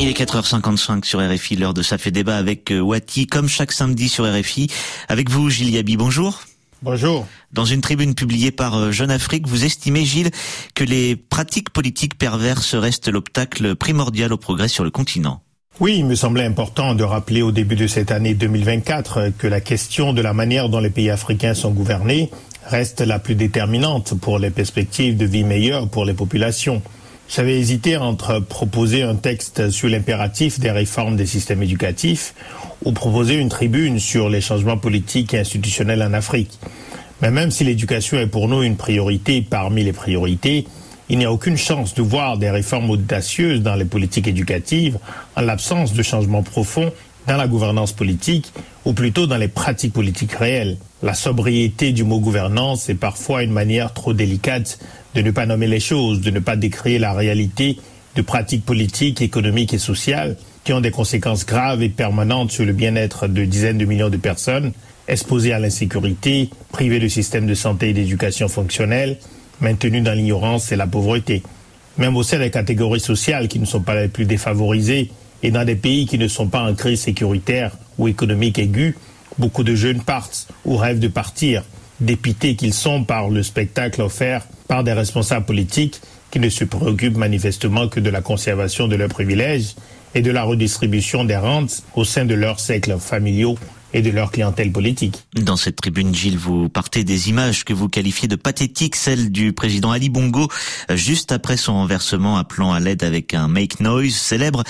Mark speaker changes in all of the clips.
Speaker 1: Il est 4h55 sur RFI, l'heure de Ça fait débat avec euh, Wati, comme chaque samedi sur RFI. Avec vous, Gilles Yabi, bonjour.
Speaker 2: Bonjour.
Speaker 1: Dans une tribune publiée par euh, Jeune Afrique, vous estimez, Gilles, que les pratiques politiques perverses restent l'obstacle primordial au progrès sur le continent.
Speaker 2: Oui, il me semblait important de rappeler au début de cette année 2024 que la question de la manière dont les pays africains sont gouvernés reste la plus déterminante pour les perspectives de vie meilleures pour les populations. J'avais hésité entre proposer un texte sur l'impératif des réformes des systèmes éducatifs ou proposer une tribune sur les changements politiques et institutionnels en Afrique. Mais même si l'éducation est pour nous une priorité parmi les priorités, il n'y a aucune chance de voir des réformes audacieuses dans les politiques éducatives en l'absence de changements profonds dans la gouvernance politique ou plutôt dans les pratiques politiques réelles. La sobriété du mot gouvernance est parfois une manière trop délicate de ne pas nommer les choses, de ne pas décrire la réalité de pratiques politiques, économiques et sociales qui ont des conséquences graves et permanentes sur le bien-être de dizaines de millions de personnes, exposées à l'insécurité, privées de systèmes de santé et d'éducation fonctionnels, maintenues dans l'ignorance et la pauvreté. Même au sein des catégories sociales qui ne sont pas les plus défavorisées et dans des pays qui ne sont pas en crise sécuritaire ou économique aiguë, beaucoup de jeunes partent ou rêvent de partir, dépités qu'ils sont par le spectacle offert par des responsables politiques qui ne se préoccupent manifestement que de la conservation de leurs privilèges et de la redistribution des rentes au sein de leurs cercles familiaux et de leur clientèle politique.
Speaker 1: Dans cette tribune, Gilles, vous partez des images que vous qualifiez de pathétiques, celles du président Ali Bongo juste après son renversement appelant à l'aide avec un make noise célèbre,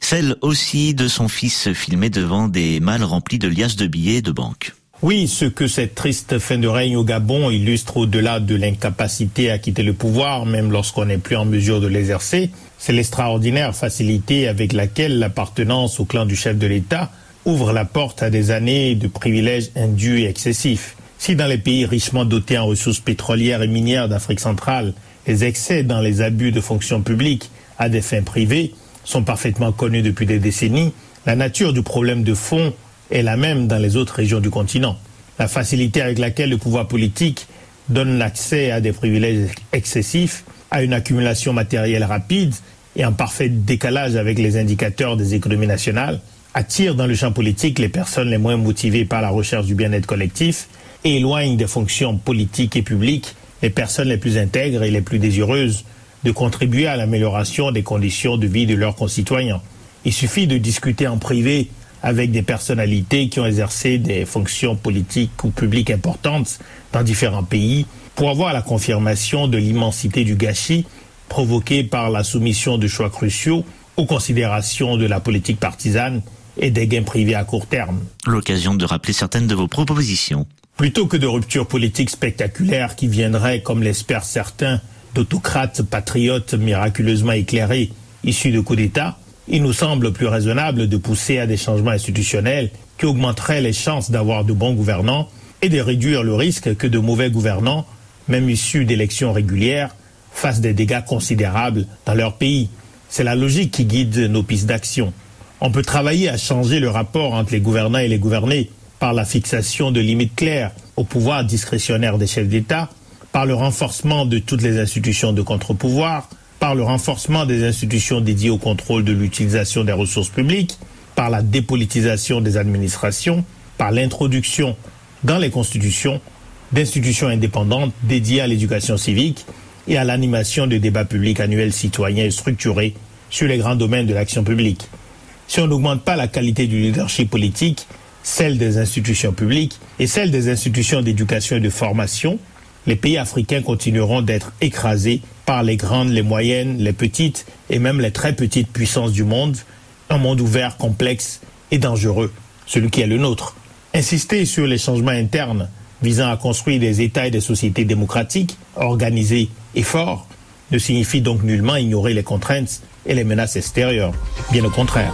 Speaker 1: celle aussi de son fils filmé devant des malles remplis de liasses de billets de banque.
Speaker 2: Oui, ce que cette triste fin de règne au Gabon illustre au-delà de l'incapacité à quitter le pouvoir, même lorsqu'on n'est plus en mesure de l'exercer, c'est l'extraordinaire facilité avec laquelle l'appartenance au clan du chef de l'État ouvre la porte à des années de privilèges indus et excessifs. Si dans les pays richement dotés en ressources pétrolières et minières d'Afrique centrale, les excès dans les abus de fonctions publiques à des fins privées sont parfaitement connus depuis des décennies, la nature du problème de fond est la même dans les autres régions du continent. La facilité avec laquelle le pouvoir politique donne l'accès à des privilèges excessifs, à une accumulation matérielle rapide et en parfait décalage avec les indicateurs des économies nationales, attire dans le champ politique les personnes les moins motivées par la recherche du bien-être collectif et éloigne des fonctions politiques et publiques les personnes les plus intègres et les plus désireuses de contribuer à l'amélioration des conditions de vie de leurs concitoyens. Il suffit de discuter en privé avec des personnalités qui ont exercé des fonctions politiques ou publiques importantes dans différents pays pour avoir la confirmation de l'immensité du gâchis provoqué par la soumission de choix cruciaux aux considérations de la politique partisane et des gains privés à court terme.
Speaker 1: L'occasion de rappeler certaines de vos propositions.
Speaker 2: Plutôt que de ruptures politiques spectaculaires qui viendraient, comme l'espèrent certains, d'autocrates patriotes miraculeusement éclairés issus de coups d'État, il nous semble plus raisonnable de pousser à des changements institutionnels qui augmenteraient les chances d'avoir de bons gouvernants et de réduire le risque que de mauvais gouvernants, même issus d'élections régulières, fassent des dégâts considérables dans leur pays. C'est la logique qui guide nos pistes d'action. On peut travailler à changer le rapport entre les gouvernants et les gouvernés par la fixation de limites claires au pouvoir discrétionnaire des chefs d'État, par le renforcement de toutes les institutions de contre-pouvoir, par le renforcement des institutions dédiées au contrôle de l'utilisation des ressources publiques, par la dépolitisation des administrations, par l'introduction dans les constitutions d'institutions indépendantes dédiées à l'éducation civique et à l'animation de débats publics annuels citoyens et structurés sur les grands domaines de l'action publique. Si on n'augmente pas la qualité du leadership politique, celle des institutions publiques et celle des institutions d'éducation et de formation, les pays africains continueront d'être écrasés par les grandes, les moyennes, les petites et même les très petites puissances du monde, un monde ouvert, complexe et dangereux, celui qui est le nôtre. Insister sur les changements internes visant à construire des États et des sociétés démocratiques, organisés et forts, ne signifie donc nullement ignorer les contraintes et les menaces extérieures. Bien au contraire.